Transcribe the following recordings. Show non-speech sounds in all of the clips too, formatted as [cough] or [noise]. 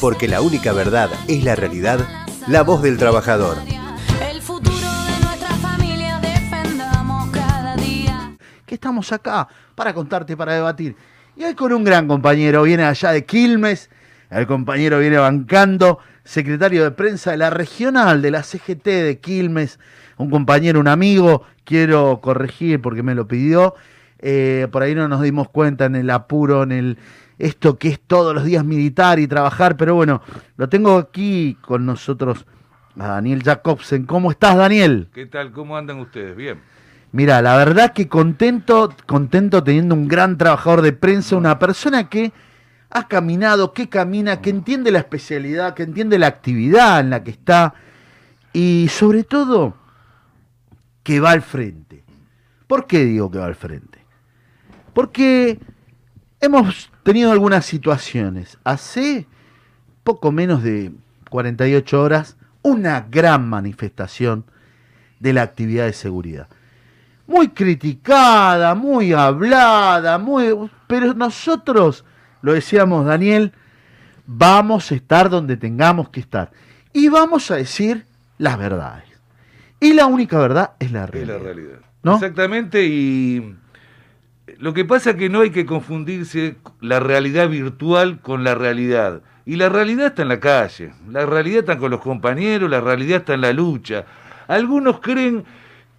Porque la única verdad es la realidad, la voz del trabajador. El futuro de nuestra familia defendamos cada día. que estamos acá para contarte, para debatir. Y hoy con un gran compañero, viene allá de Quilmes, el compañero viene bancando, secretario de prensa de la regional de la CGT de Quilmes, un compañero, un amigo, quiero corregir porque me lo pidió, eh, por ahí no nos dimos cuenta en el apuro, en el esto que es todos los días militar y trabajar, pero bueno, lo tengo aquí con nosotros a Daniel Jacobsen. ¿Cómo estás, Daniel? ¿Qué tal? ¿Cómo andan ustedes? Bien. Mira, la verdad que contento, contento teniendo un gran trabajador de prensa, una persona que ha caminado, que camina, que entiende la especialidad, que entiende la actividad en la que está y sobre todo que va al frente. ¿Por qué digo que va al frente? Porque hemos tenido algunas situaciones. Hace poco menos de 48 horas, una gran manifestación de la actividad de seguridad muy criticada, muy hablada, muy pero nosotros lo decíamos Daniel, vamos a estar donde tengamos que estar y vamos a decir las verdades. Y la única verdad es la Es realidad. la realidad. ¿No? Exactamente, y lo que pasa es que no hay que confundirse la realidad virtual con la realidad. Y la realidad está en la calle, la realidad está con los compañeros, la realidad está en la lucha. Algunos creen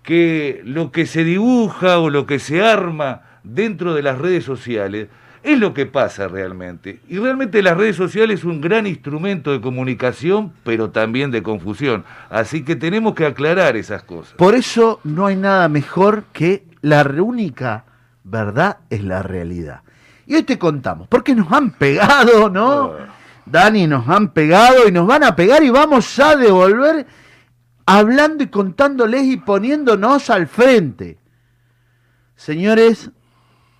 que lo que se dibuja o lo que se arma dentro de las redes sociales es lo que pasa realmente. Y realmente las redes sociales es un gran instrumento de comunicación, pero también de confusión. Así que tenemos que aclarar esas cosas. Por eso no hay nada mejor que la única verdad es la realidad. Y hoy te contamos, porque nos han pegado, ¿no? Dani, nos han pegado y nos van a pegar y vamos a devolver hablando y contándoles y poniéndonos al frente. Señores,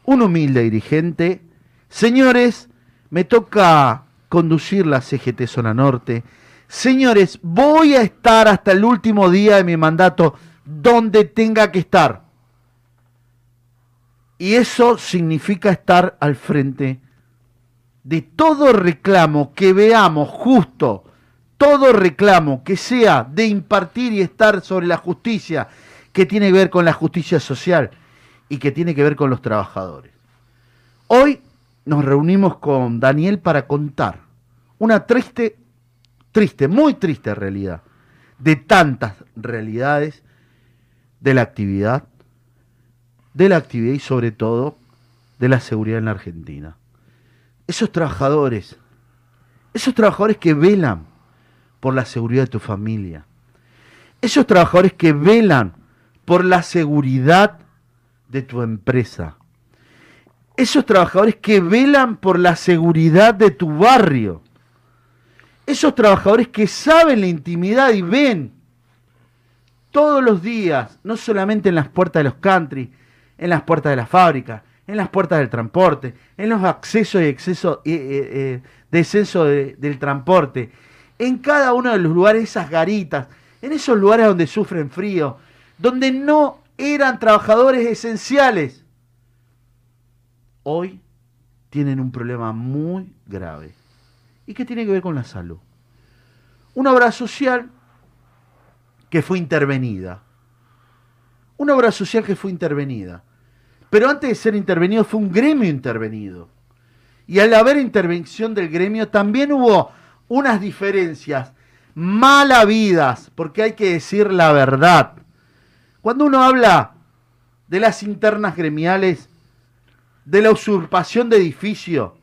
un humilde dirigente. Señores, me toca conducir la CGT Zona Norte. Señores, voy a estar hasta el último día de mi mandato donde tenga que estar. Y eso significa estar al frente de todo reclamo que veamos justo, todo reclamo que sea de impartir y estar sobre la justicia, que tiene que ver con la justicia social y que tiene que ver con los trabajadores. Hoy nos reunimos con Daniel para contar una triste, triste, muy triste realidad, de tantas realidades de la actividad, de la actividad y sobre todo de la seguridad en la Argentina. Esos trabajadores, esos trabajadores que velan por la seguridad de tu familia, esos trabajadores que velan por la seguridad de tu empresa, esos trabajadores que velan por la seguridad de tu barrio, esos trabajadores que saben la intimidad y ven todos los días, no solamente en las puertas de los country, en las puertas de la fábrica, en las puertas del transporte, en los accesos y exceso, eh, eh, eh, del transporte, en cada uno de los lugares, esas garitas, en esos lugares donde sufren frío, donde no eran trabajadores esenciales, hoy tienen un problema muy grave. ¿Y qué tiene que ver con la salud? Una obra social que fue intervenida. Una obra social que fue intervenida. Pero antes de ser intervenido fue un gremio intervenido. Y al haber intervención del gremio también hubo unas diferencias mal habidas, porque hay que decir la verdad. Cuando uno habla de las internas gremiales, de la usurpación de edificio,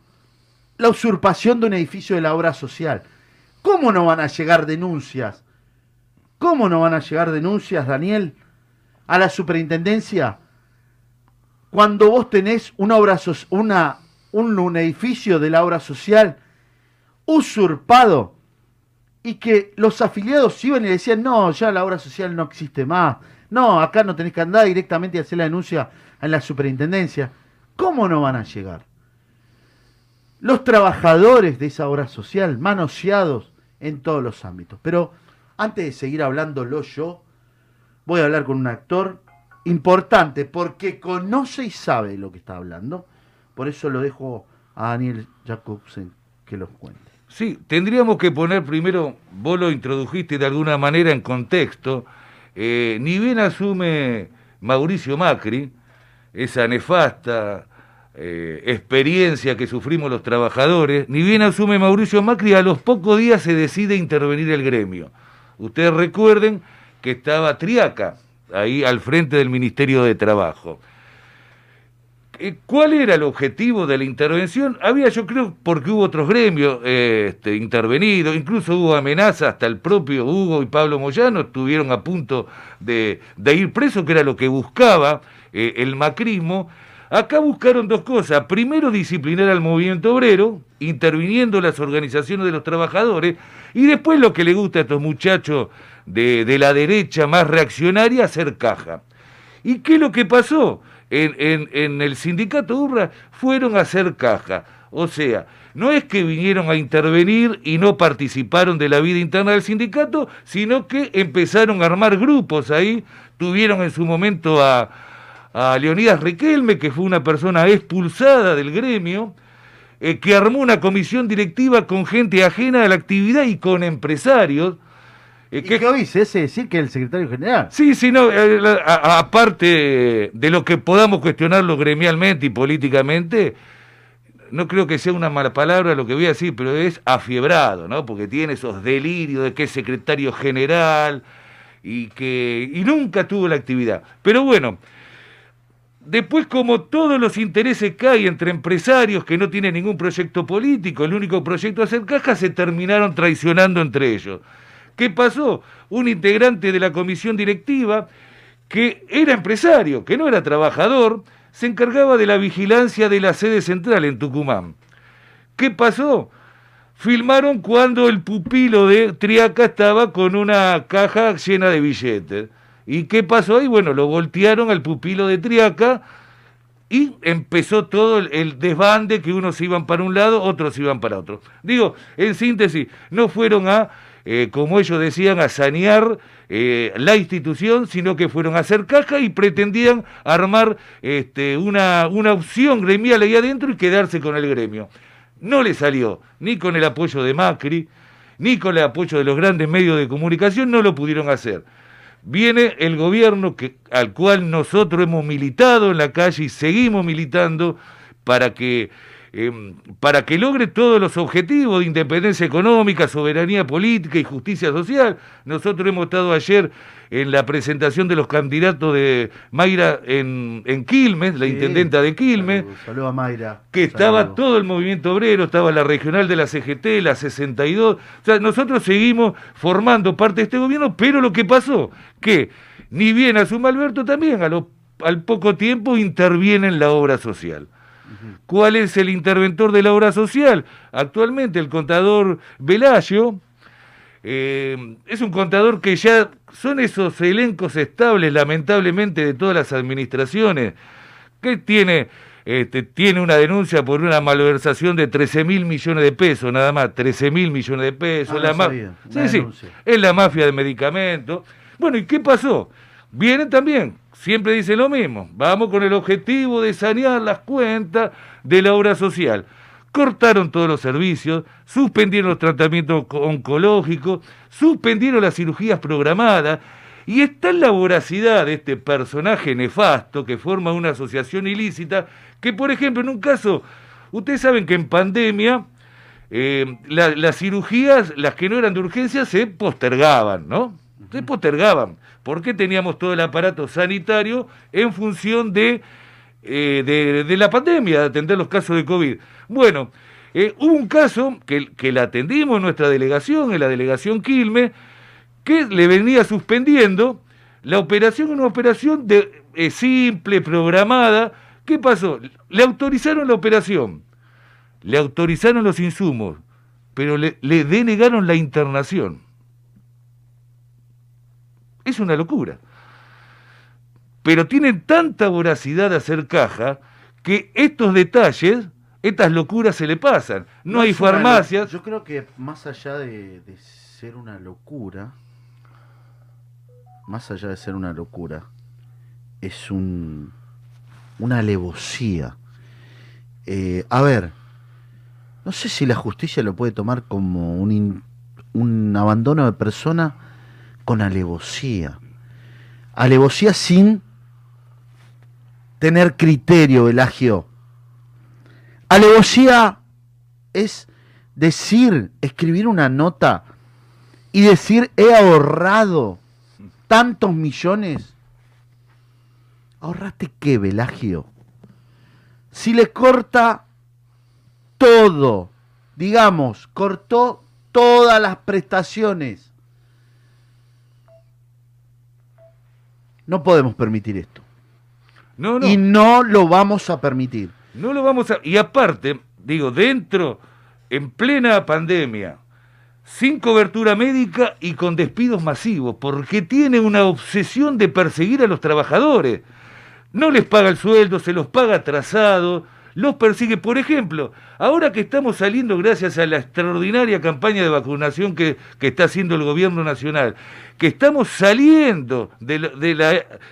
la usurpación de un edificio de la obra social, ¿cómo no van a llegar denuncias? ¿Cómo no van a llegar denuncias, Daniel, a la superintendencia cuando vos tenés una obra una, un, un edificio de la obra social usurpado y que los afiliados iban y decían, no, ya la obra social no existe más, no, acá no tenés que andar directamente y hacer la denuncia en la superintendencia. ¿Cómo no van a llegar? Los trabajadores de esa obra social manoseados en todos los ámbitos. Pero antes de seguir hablándolo yo, voy a hablar con un actor importante porque conoce y sabe lo que está hablando. Por eso lo dejo a Daniel Jacobsen que los cuente. Sí, tendríamos que poner primero, vos lo introdujiste de alguna manera en contexto, eh, ni bien asume Mauricio Macri, esa nefasta eh, experiencia que sufrimos los trabajadores, ni bien asume Mauricio Macri, a los pocos días se decide intervenir el gremio. Ustedes recuerden que estaba Triaca ahí al frente del Ministerio de Trabajo. Eh, ¿Cuál era el objetivo de la intervención? Había, yo creo, porque hubo otros gremios eh, este, intervenidos, incluso hubo amenazas, hasta el propio Hugo y Pablo Moyano estuvieron a punto de, ir presos, que era lo que buscaba eh, el macrismo. Acá buscaron dos cosas. Primero, disciplinar al movimiento obrero, interviniendo las organizaciones de los trabajadores, y después lo que le gusta a estos muchachos de, de la derecha más reaccionaria, hacer caja. ¿Y qué es lo que pasó? En, en, el sindicato Urra fueron a hacer caja. O sea, no es que vinieron a intervenir y no participaron de la vida interna del sindicato, sino que empezaron a armar grupos ahí. Tuvieron en su momento a, a Leonidas Riquelme, que fue una persona expulsada del gremio, eh, que armó una comisión directiva con gente ajena a la actividad y con empresarios. ¿Y qué hoy se hace decir que es el secretario general? Sí, sí, no, eh, aparte de lo que podamos cuestionarlo gremialmente y políticamente, no creo que sea una mala palabra lo que voy a decir, pero es afiebrado, ¿no? Porque tiene esos delirios de que es secretario general y que y nunca tuvo la actividad. Pero bueno, después como todos los intereses que hay entre empresarios que no tienen ningún proyecto político, el único proyecto es hacer caja, se terminaron traicionando entre ellos. ¿Qué pasó? Un integrante de la comisión directiva que era empresario, que no era trabajador, se encargaba de la vigilancia de la sede central en Tucumán. ¿Qué pasó? Filmaron cuando el pupilo de Triaca estaba con una caja llena de billetes. ¿Y qué pasó ahí? Bueno, lo voltearon al pupilo de Triaca y empezó todo el, desbande que unos iban para un lado, otros iban para otro. Digo, en síntesis, no fueron a, eh, como ellos decían, a sanear eh, la institución, sino que fueron a hacer caja y pretendían armar este, una, una opción gremial ahí adentro y quedarse con el gremio. No le salió, ni con el apoyo de Macri, ni con el apoyo de los grandes medios de comunicación, no lo pudieron hacer viene el gobierno que, al cual nosotros hemos militado en la calle y seguimos militando para que, eh, para que logre todos los objetivos de independencia económica, soberanía política y justicia social. Nosotros hemos estado ayer en la presentación de los candidatos de Mayra en, en Quilmes, la intendenta de Quilmes Saludos saludo a Mayra. que estaba Saludo. todo el movimiento obrero, estaba la regional de la CGT, la 62. O sea, nosotros seguimos formando parte de este gobierno, pero lo que pasó, que ni bien asuma Alberto también, a lo- al poco tiempo interviene en la obra social. ¿Cuál es el interventor de la obra social? Actualmente el contador Velayo, eh, es un contador que ya son esos elencos estables, lamentablemente, de todas las administraciones, que tiene, este, tiene una denuncia por una malversación de 13 mil millones de pesos, nada más, 13 mil millones de pesos. Ah, la no ma- sabía, sí, una sí, denuncia. es la mafia de medicamentos. Bueno, ¿y qué pasó? Vienen también, siempre dicen lo mismo, vamos con el objetivo de sanear las cuentas de la obra social. Cortaron todos los servicios, suspendieron los tratamientos co- oncológicos, suspendieron las cirugías programadas, y está en la voracidad de este personaje nefasto que forma una asociación ilícita, que por ejemplo en un caso, ustedes saben que en pandemia eh, la- las cirugías, las que no eran de urgencia, se postergaban, ¿no? Se postergaban, porque teníamos todo el aparato sanitario en función de, eh, de, de la pandemia, de atender los casos de COVID. Bueno, eh, hubo un caso que, la atendimos en nuestra delegación, en la delegación Quilmes, que le venía suspendiendo la operación, una operación de, eh, simple, programada. ¿Qué pasó? Le autorizaron la operación, le autorizaron los insumos, pero le denegaron la internación. Es una locura. Pero tienen tanta voracidad de hacer caja que estos detalles, estas locuras se le pasan. No, hay farmacias. Yo creo que más allá de, de ser una locura, más allá de ser una locura, es un una alevosía. Eh, a ver, no sé si la justicia lo puede tomar como un, in- un abandono de persona con alevosía. Alevosía sin tener criterio, Elagio. Alevosía es decir, escribir una nota y decir he ahorrado tantos millones. ¿Ahorraste qué, Velagio? Si le corta todo, digamos, cortó todas las prestaciones. No podemos permitir esto. No, no. Y no lo vamos a permitir. No lo vamos a... Y aparte, digo, dentro, en plena pandemia, sin cobertura médica y con despidos masivos, porque tiene una obsesión de perseguir a los trabajadores. No les paga el sueldo, se los paga atrasado, los persigue. Por ejemplo, ahora que estamos saliendo gracias a la extraordinaria campaña de vacunación que, está haciendo el gobierno nacional, que estamos saliendo de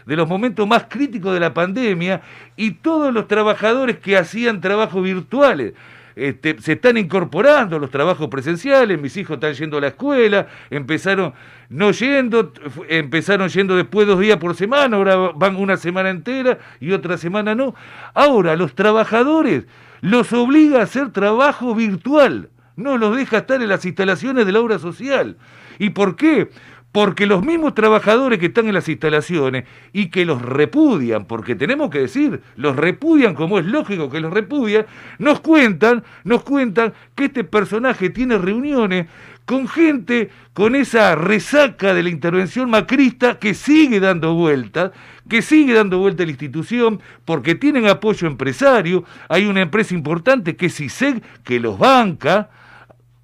los momentos más críticos de la pandemia y todos los trabajadores que hacían trabajos virtuales. este, se están incorporando los trabajos presenciales, mis hijos están yendo a la escuela, empezaron no yendo, empezaron yendo después dos días por semana, ahora van una semana entera y otra semana no. Ahora los trabajadores los obliga a hacer trabajo virtual, no los deja estar en las instalaciones de la obra social. ¿Y por qué? Porque los mismos trabajadores que están en las instalaciones y que los repudian, porque tenemos que decir, los repudian como es lógico que los repudian, nos cuentan, nos cuentan que este personaje tiene reuniones con gente con esa resaca de la intervención macrista que sigue dando vueltas, que sigue dando vuelta la institución, porque tienen apoyo empresario, hay una empresa importante que es CISEG, que los banca,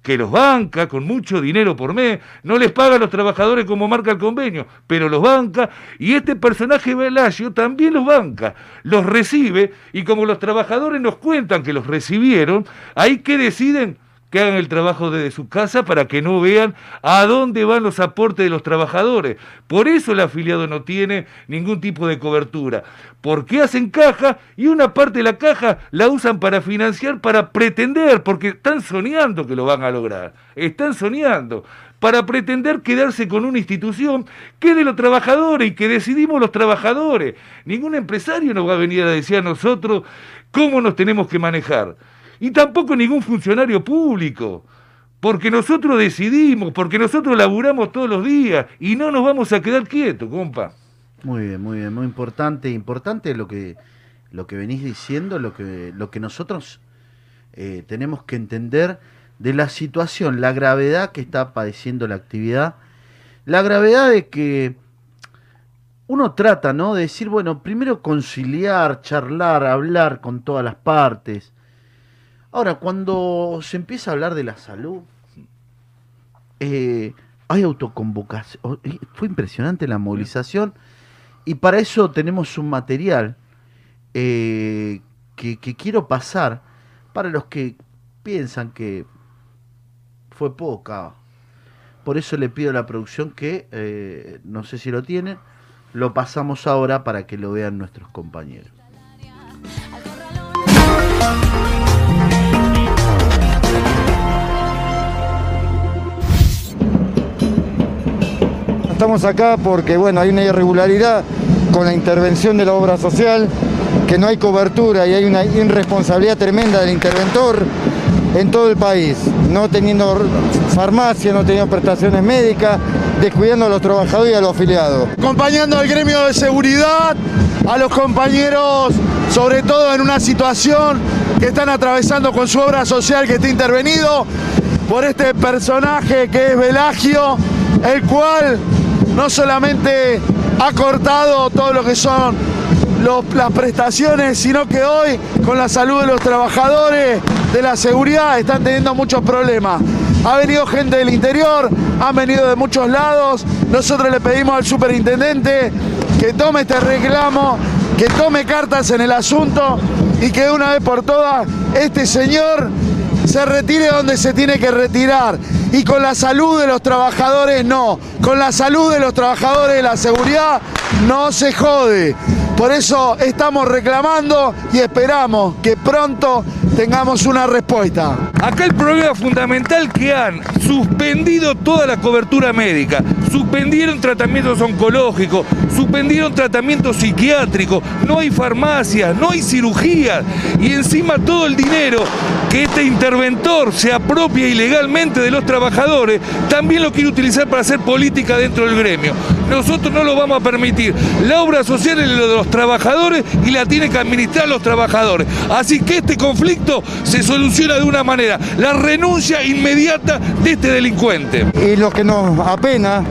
que los banca con mucho dinero por mes, no les paga a los trabajadores como marca el convenio, pero los banca, y este personaje Velasio también los banca, los recibe, y como los trabajadores nos cuentan que los recibieron, ahí que deciden que hagan el trabajo desde su casa para que no vean a dónde van los aportes de los trabajadores. Por eso el afiliado no tiene ningún tipo de cobertura. Porque hacen caja y una parte de la caja la usan para financiar, para pretender, porque están soñando que lo van a lograr. Están soñando para pretender quedarse con una institución que de los trabajadores y que decidimos los trabajadores. Ningún empresario nos va a venir a decir a nosotros cómo nos tenemos que manejar y tampoco ningún funcionario público. Porque nosotros decidimos, porque nosotros laburamos todos los días y no nos vamos a quedar quietos, compa. Muy bien, muy bien, muy importante, importante lo que lo que venís diciendo, lo que lo que nosotros eh, tenemos que entender de la situación, la gravedad que está padeciendo la actividad, la gravedad de que uno trata, ¿no? De decir, bueno, primero conciliar, charlar, hablar con todas las partes. Ahora, cuando se empieza a hablar de la salud, eh, hay autoconvocación. Fue impresionante la movilización. Y para eso tenemos un material eh, que, quiero pasar para los que piensan que fue poca. Por eso le pido a la producción que, eh, no sé si lo tienen, lo pasamos ahora para que lo vean nuestros compañeros. Estamos acá porque bueno, hay una irregularidad con la intervención de la obra social, que no hay cobertura y hay una irresponsabilidad tremenda del interventor en todo el país, no teniendo farmacia, no teniendo prestaciones médicas, descuidando a los trabajadores y a los afiliados. acompañando al gremio de seguridad, a los compañeros, sobre todo en una situación que están atravesando con su obra social que está intervenido por este personaje que es Velagio, el cual no solamente ha cortado todo lo que son las prestaciones, sino que hoy con la salud de los trabajadores de la seguridad están teniendo muchos problemas. Ha venido gente del interior, han venido de muchos lados. Nosotros le pedimos al superintendente que tome este reclamo, que tome cartas en el asunto y que de una vez por todas este señor se retire donde se tiene que retirar. Y con la salud de los trabajadores no. Con la salud de los trabajadores la seguridad no se jode. Por eso estamos reclamando y esperamos que pronto tengamos una respuesta. Acá el problema fundamental que han suspendido toda la cobertura médica, suspendieron tratamientos oncológicos, suspendieron tratamientos psiquiátricos, no hay farmacias, no hay cirugías y encima todo el dinero que este interventor se apropia ilegalmente de los trabajadores, también lo quiere utilizar para hacer política dentro del gremio. Nosotros no lo vamos a permitir. La obra social es lo de los trabajadores y la tienen que administrar los trabajadores. Así que este conflicto se soluciona de una manera, la renuncia inmediata de este delincuente. Y lo que nos apena,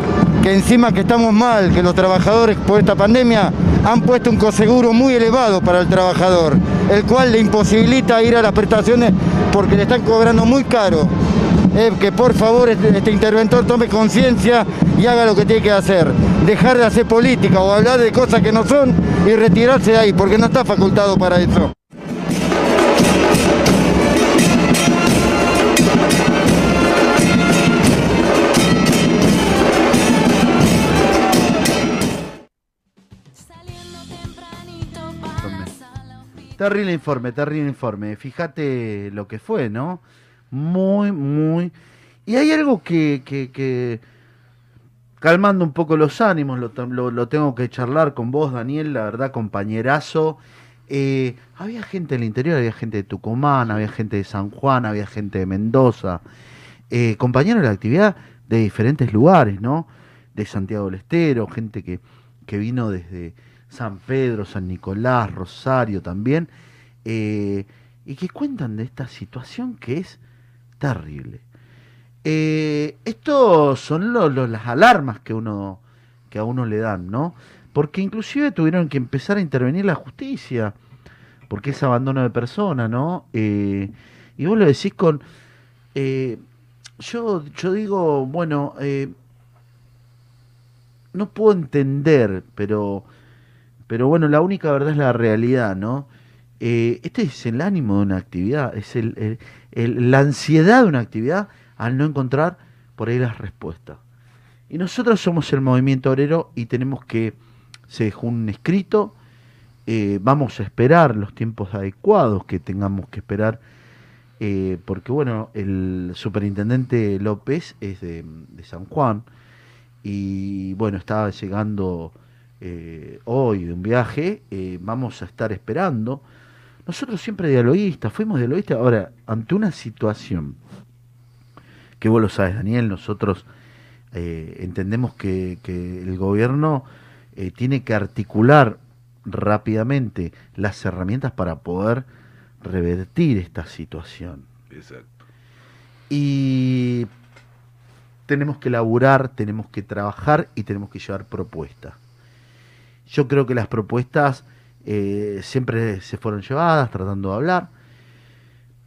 que encima que estamos mal, que los trabajadores por esta pandemia han puesto un coseguro muy elevado para el trabajador, el cual le imposibilita ir a las prestaciones porque le están cobrando muy caro. Eh, que por favor este, este interventor tome conciencia y haga lo que tiene que hacer. Dejar de hacer política o hablar de cosas que no son y retirarse de ahí, porque no está facultado para eso. Terrible informe, terrible informe. Fíjate lo que fue, ¿no? Muy, muy... Y hay algo que, que, que- calmando un poco los ánimos, lo, lo- lo tengo que charlar con vos, Daniel, la verdad, compañerazo. Eh, había gente del interior, había gente de Tucumán, había gente de San Juan, había gente de Mendoza, eh, compañeros de la actividad de diferentes lugares, ¿no? De Santiago del Estero, gente que, que vino desde San Pedro, San Nicolás, Rosario también, eh, y que cuentan de esta situación que es terrible. Eh, estos son las alarmas que uno que a uno le dan, ¿no? Porque inclusive tuvieron que empezar a intervenir la justicia, porque es abandono de persona, ¿no? Eh, y vos lo decís con, yo, yo digo, bueno, no puedo entender, pero, pero bueno, la única verdad es la realidad, ¿no? Eh, este es el ánimo de una actividad, es el, la ansiedad de una actividad al no encontrar por ahí las respuestas. Y nosotros somos el movimiento obrero y tenemos que, se dejó un escrito, eh, vamos a esperar los tiempos adecuados que tengamos que esperar, eh, porque bueno, el superintendente López es de, de San Juan y bueno, estaba llegando eh, hoy de un viaje, eh, vamos a estar esperando. Nosotros siempre dialoguistas, fuimos dialoguistas, ahora, ante una situación que vos lo sabes, Daniel, nosotros eh, entendemos que, que el gobierno eh, tiene que articular rápidamente las herramientas para poder revertir esta situación. Exacto. Y tenemos que laburar, tenemos que trabajar y tenemos que llevar propuestas. Yo creo que las propuestas eh, siempre se fueron llevadas, tratando de hablar,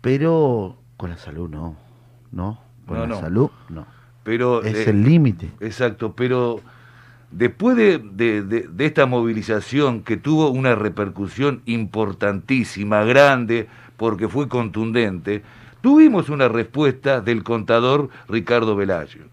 pero con la salud no, ¿no? Con No, la no. salud no. Pero Es eh, el límite. Exacto, pero después de, de- de- de esta movilización que tuvo una repercusión importantísima, grande, porque fue contundente, tuvimos una respuesta del contador Ricardo Velayo.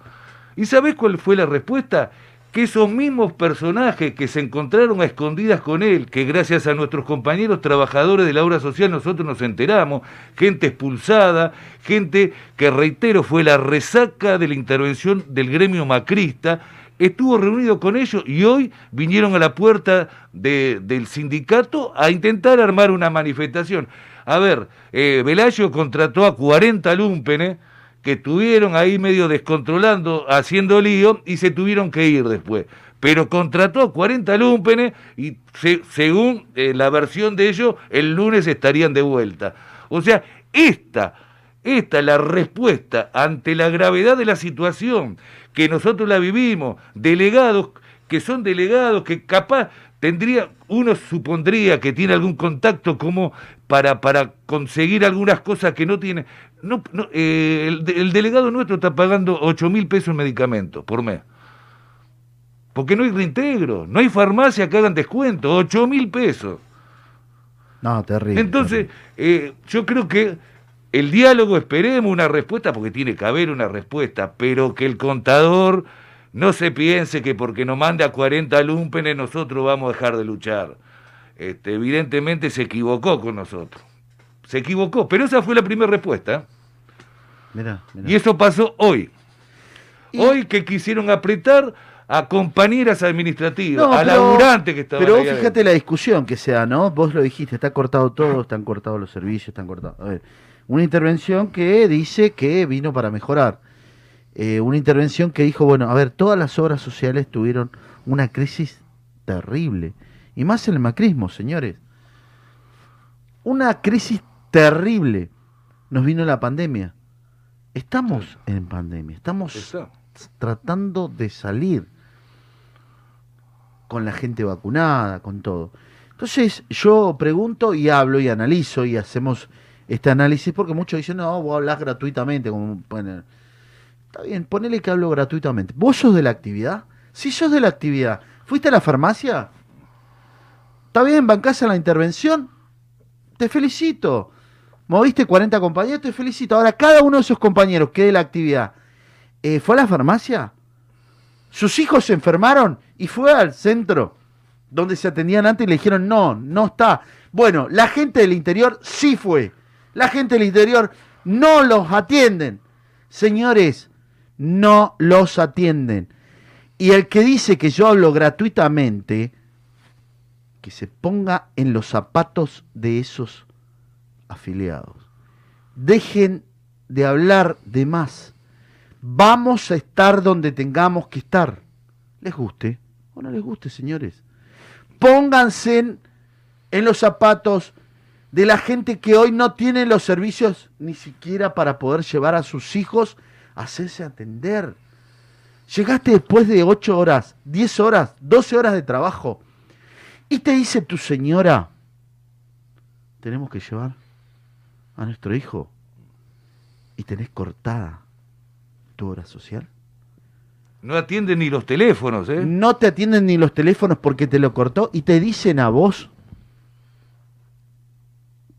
¿Y sabés cuál fue la respuesta? Que esos mismos personajes que se encontraron a escondidas con él, que gracias a nuestros compañeros trabajadores de la obra social nosotros nos enteramos, gente expulsada, gente que reitero fue la resaca de la intervención del gremio macrista, estuvo reunido con ellos y hoy vinieron a la puerta de- del sindicato a intentar armar una manifestación. A ver, eh, contrató a 40 lumpenes que estuvieron ahí medio descontrolando, haciendo lío y se tuvieron que ir después. Pero contrató a 40 lumpenes y se- según eh, la versión de ellos, el lunes estarían de vuelta. O sea, esta, esta es la respuesta ante la gravedad de la situación, que nosotros la vivimos, delegados que son delegados que capaz tendría, uno supondría que tiene algún contacto como para, para conseguir algunas cosas que no tiene. No, no, eh, el, de- el delegado nuestro está pagando 8 mil pesos en medicamentos por mes. Porque no hay reintegro, no hay farmacia que hagan descuento, 8 mil pesos. No, terrible. Entonces, terrible. eh, yo creo que el diálogo, esperemos una respuesta, porque tiene que haber una respuesta, pero que el contador no se piense que porque nos mande a 40 lumpenes nosotros vamos a dejar de luchar. este, evidentemente se equivocó con nosotros. Se equivocó, pero esa fue la primera respuesta. Mirá, mirá. Y eso pasó hoy. Y- Hoy que quisieron apretar a compañeras administrativas, No, a pero- laburantes que estaban Pero ahí vos fíjate adentro. la discusión que sea, ¿no? Vos lo dijiste, está cortado todo, están cortados los servicios, están cortados. A ver, una intervención que dice que vino para mejorar. Eh, una intervención que dijo, bueno, a ver, todas las obras sociales tuvieron una crisis terrible. Y más el macrismo, señores. Una crisis terrible. Nos vino la pandemia. Estamos en pandemia, estamos tratando de salir con la gente vacunada, con todo. Entonces yo pregunto y hablo y analizo y hacemos este análisis porque muchos dicen, no, vos hablas gratuitamente. Como, bueno, está bien, ponele que hablo gratuitamente. ¿Vos sos de la actividad? Si sos de la actividad, ¿fuiste a la farmacia? ¿Está bien, bancás en la intervención? Te felicito. Moviste 40 compañeros, te felicito. Ahora, cada uno de esos compañeros que de la actividad eh, fue a la farmacia, sus hijos se enfermaron y fue al centro donde se atendían antes y le dijeron, no, no está. Bueno, la gente del interior sí fue. La gente del interior no los atienden. Señores, no los atienden. Y el que dice que yo hablo gratuitamente, que se ponga en los zapatos de esos afiliados. Dejen de hablar de más. Vamos a estar donde tengamos que estar. Les guste o no les guste, señores. Pónganse en, los zapatos de la gente que hoy no tiene los servicios ni siquiera para poder llevar a sus hijos a hacerse atender. Llegaste después de 8 horas, 10 horas, 12 horas de trabajo y te dice tu señora, tenemos que llevar a nuestro hijo y tenés cortada tu hora social. No atienden ni los teléfonos, ¿eh? No te atienden ni los teléfonos porque te lo cortó y te dicen a vos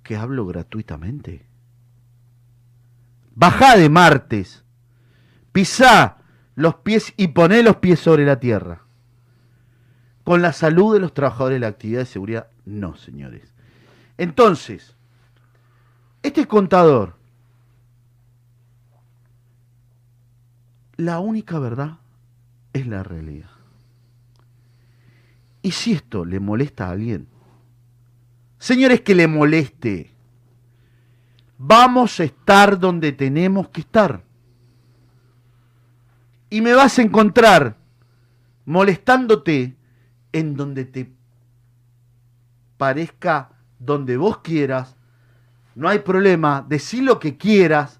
que hablo gratuitamente. Bajá de martes, pisá los pies y poné los pies sobre la tierra. Con la salud de los trabajadores de la actividad de seguridad, no, señores. Entonces, este contador, la única verdad es la realidad. Y si esto le molesta a alguien, señores, que le moleste. Vamos a estar donde tenemos que estar. Y me vas a encontrar molestándote en donde te parezca, donde vos quieras. No hay problema, decí lo que quieras,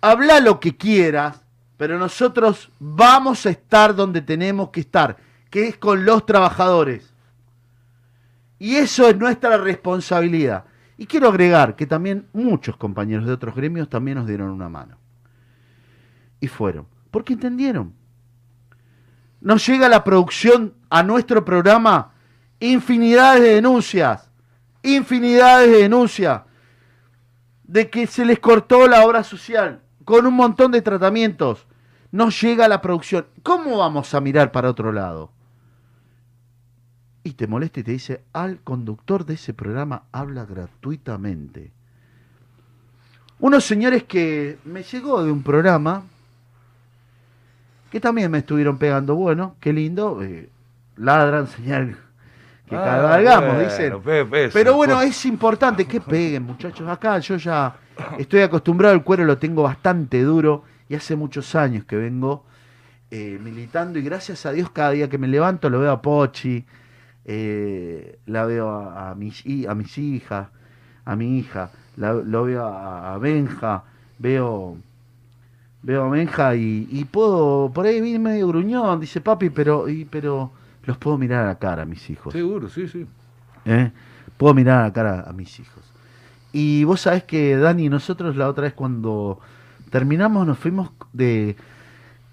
habla lo que quieras, pero nosotros vamos a estar donde tenemos que estar, que es con los trabajadores. Y eso es nuestra responsabilidad. Y quiero agregar que también muchos compañeros de otros gremios también nos dieron una mano. Y fueron, porque entendieron. Nos llega la producción a nuestro programa infinidades de denuncias, infinidades de denuncias de que se les cortó la obra social con un montón de tratamientos. Nos llega la producción. ¿Cómo vamos a mirar para otro lado? Y te molesta y te dice, al conductor de ese programa habla gratuitamente. Unos señores que me llegó de un programa que también me estuvieron pegando, bueno, qué lindo, eh, ladran, [laughs] señal que Ah, cabalgamos, bueno, dicen. Pepe, Pero bueno, por- es importante que peguen, muchachos. Acá yo ya [coughs] estoy acostumbrado, el cuero lo tengo bastante duro y hace muchos años que vengo eh, militando y gracias a Dios cada día que me levanto lo veo a Pochi, eh, la veo a, a mis, a mis hijas, a mi hija, la- lo veo a, a Benja, veo veo a Benja y, y puedo, por ahí vi medio gruñón, dice papi, pero, y, pero los puedo mirar a la cara a mis hijos. Seguro, sí, sí. ¿eh? Puedo mirar a la cara a mis hijos. Y vos sabés que, Dani, nosotros la otra vez cuando terminamos nos fuimos de...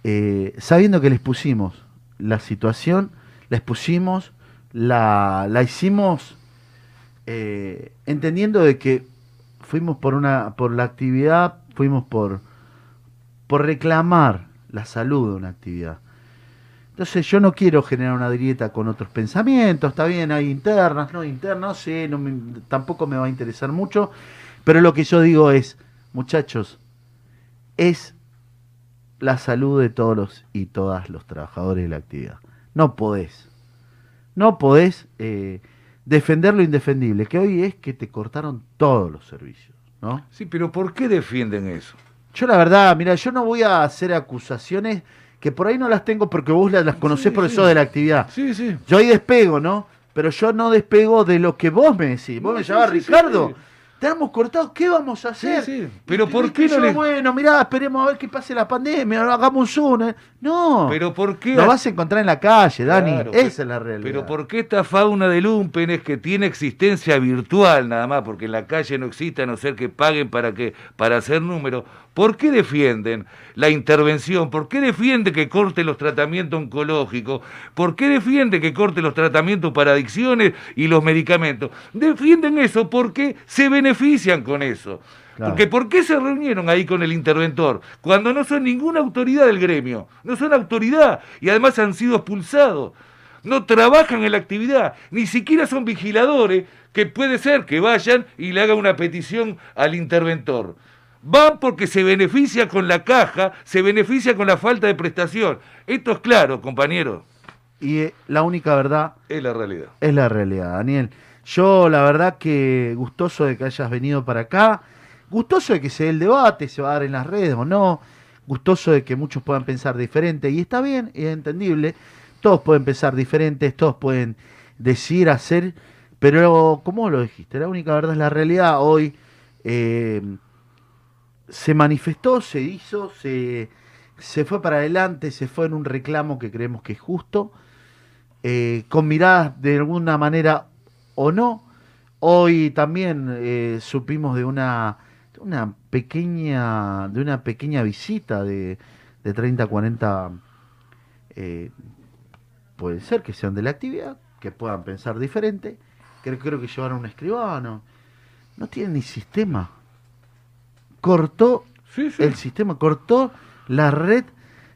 eh, sabiendo que les pusimos la situación, les pusimos, la, la hicimos eh, entendiendo de que fuimos por una por la actividad, fuimos por, por reclamar la salud de una actividad. Entonces yo no quiero generar una grieta con otros pensamientos, está bien, hay internas, no internas, no sé, no me- tampoco me va a interesar mucho, pero lo que yo digo es, muchachos, es la salud de todos los y todas los trabajadores de la actividad. No podés, no podés eh, defender lo indefendible, que hoy es que te cortaron todos los servicios, ¿no? Sí, pero ¿por qué defienden eso? Yo la verdad, mira, yo no voy a hacer acusaciones que por ahí no las tengo porque vos las, conocés Sí, por sí. eso de la actividad. Sí, sí. Yo ahí despego, ¿no? Pero yo no despego de lo que vos me decís. Vos No, me sí, llamás sí, sí, Ricardo. sí. Te hemos cortado, ¿qué vamos a Sí, hacer? sí. Pero Y- ¿por qué no yo, le- Bueno, mirá, esperemos a ver qué pase la pandemia, hagamos un Zoom. ¿eh? No. Pero ¿por qué? Lo vas a encontrar en la calle, Dani. Claro, Esa pero- es la realidad. Pero ¿por qué esta fauna de lumpen es que tiene existencia virtual nada más? Porque en la calle no existe a no ser que paguen para, que, para hacer número. ¿Por qué defienden la intervención? ¿Por qué defienden que corte los tratamientos oncológicos? ¿Por qué defienden que corte los tratamientos para adicciones y los medicamentos? Defienden eso porque se benefician con eso. Claro. Porque ¿por qué se reunieron ahí con el interventor? Cuando no son ninguna autoridad del gremio, no son autoridad y además han sido expulsados. No trabajan en la actividad, ni siquiera son vigiladores que puede ser que vayan y le hagan una petición al interventor. Van porque se beneficia con la caja, se beneficia con la falta de prestación. Esto es claro, compañero, Y eh, la única verdad es la realidad. Es la realidad, Daniel. Yo la verdad que gustoso de que hayas venido para acá, gustoso de que se dé el debate, se va a dar en las redes o no, gustoso de que muchos puedan pensar diferente y está bien, es entendible, todos pueden pensar diferentes, todos pueden decir, hacer, pero como lo dijiste, la única verdad es la realidad. Hoy eh, se manifestó, se hizo, se, se fue para adelante, se fue en un reclamo que creemos que es justo eh, con miradas de alguna manera o no. Hoy también eh, supimos de una, de una pequeña de una pequeña visita de, de 30 40 eh, puede ser que sean de la actividad, que puedan pensar diferente. Creo, creo que llevaron un escribano. No tienen ni sistema. Cortó Sí, sí. el sistema, cortó la red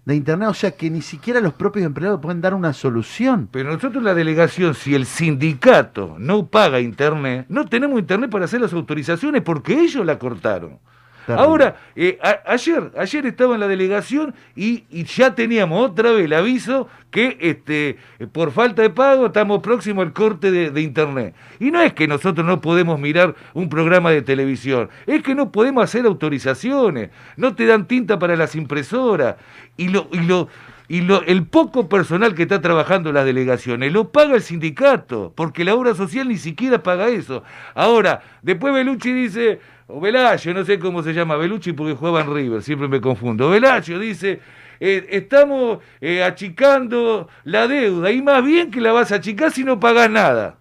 de internet, o sea que ni siquiera los propios empleados pueden dar una solución. Pero nosotros la delegación, si el sindicato no paga internet, no tenemos internet para hacer las autorizaciones porque ellos la cortaron. Ahora, eh, ayer, ayer estaba en la delegación y, y ya teníamos otra vez el aviso que este, eh, por falta de pago estamos próximos al corte de, de internet. Y no es que nosotros no podemos mirar un programa de televisión, es que no podemos hacer autorizaciones, no te dan tinta para las impresoras y lo, y lo, y lo, el poco personal que está trabajando las delegaciones lo paga el sindicato, porque la obra social ni siquiera paga eso. Ahora, después Belucci dice, o Velacio, no sé cómo se llama Belucci porque juega en River, siempre me confundo. Velacio dice, eh, estamos eh, achicando la deuda, y más bien que la vas a achicar si no pagas nada.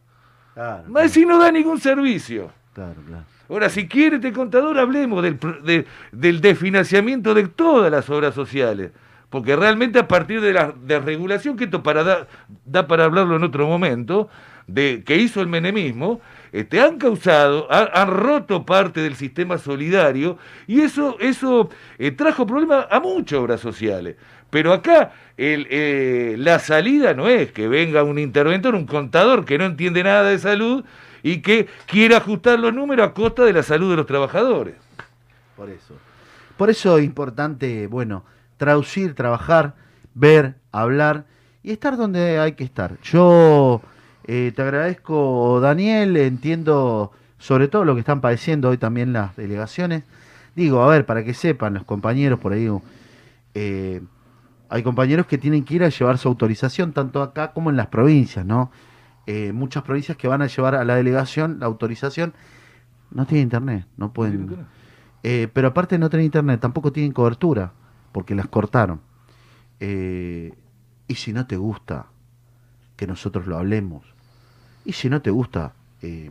Claro, Más si no da ningún servicio. claro, claro. Ahora, si quiere este contador, hablemos del, de- del desfinanciamiento de todas las obras sociales. Porque realmente a partir de la desregulación, que esto da, para hablarlo en otro momento, de que hizo el menemismo, este, han causado, ha- han roto parte del sistema solidario y eso, eh, trajo problemas a muchas obras sociales. Pero acá eh, la salida no es que venga un interventor, un contador que no entiende nada de salud y que quiera ajustar los números a costa de la salud de los trabajadores. Por eso. Por eso es importante, bueno, traducir, trabajar, ver, hablar y estar donde hay que estar. Yo eh, te agradezco, Daniel, entiendo sobre todo lo que están padeciendo hoy también las delegaciones. Digo, a ver, para que sepan los compañeros por ahí, eh, hay compañeros que tienen que ir a llevar su autorización, tanto acá como en las provincias, ¿no? Eh, muchas provincias que van a llevar a la delegación la autorización no tienen internet, no pueden... Eh, pero aparte no tener internet, tampoco tienen cobertura, porque las cortaron. Eh, y si no te gusta que nosotros lo hablemos, y si no te gusta eh,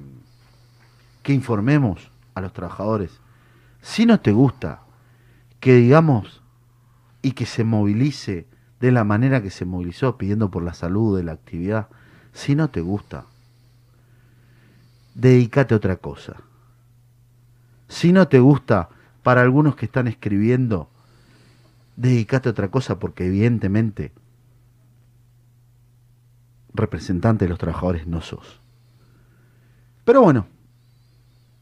que informemos a los trabajadores, si no te gusta que digamos y que se movilice de la manera que se movilizó pidiendo por la salud de la actividad, si no te gusta, dedícate a otra cosa. Si no te gusta, para algunos que están escribiendo, dedícate a otra cosa porque evidentemente representante de los trabajadores no sos. Pero bueno,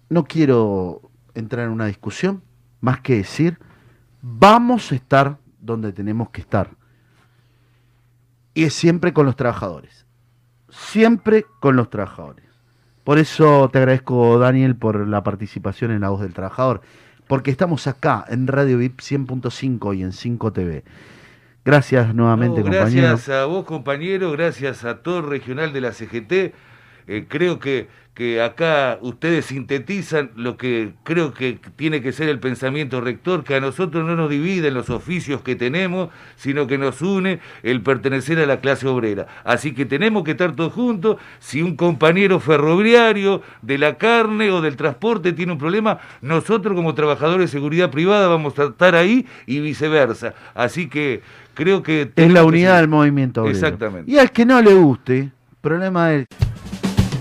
no quiero entrar en una discusión, más que decir, vamos a estar donde tenemos que estar. Y es siempre con los trabajadores. Siempre con los trabajadores. Por eso te agradezco, Daniel, por la participación en La Voz del Trabajador. Porque estamos acá en Radio VIP 100.5 y en 5 TV. Gracias nuevamente, No, compañero. gracias a vos, compañero, gracias a todo el regional de la CGT. Eh, creo que, que acá ustedes sintetizan lo que creo que tiene que ser el pensamiento rector, que a nosotros no nos divide en los oficios que tenemos, sino que nos une el pertenecer a la clase obrera. Así que tenemos que estar todos juntos. Si un compañero ferroviario de la carne o del transporte tiene un problema, nosotros como trabajadores de seguridad privada vamos a estar ahí y viceversa. Así que creo que... Es la unidad del movimiento obrero. Exactamente. Y al que no le guste, problema de él.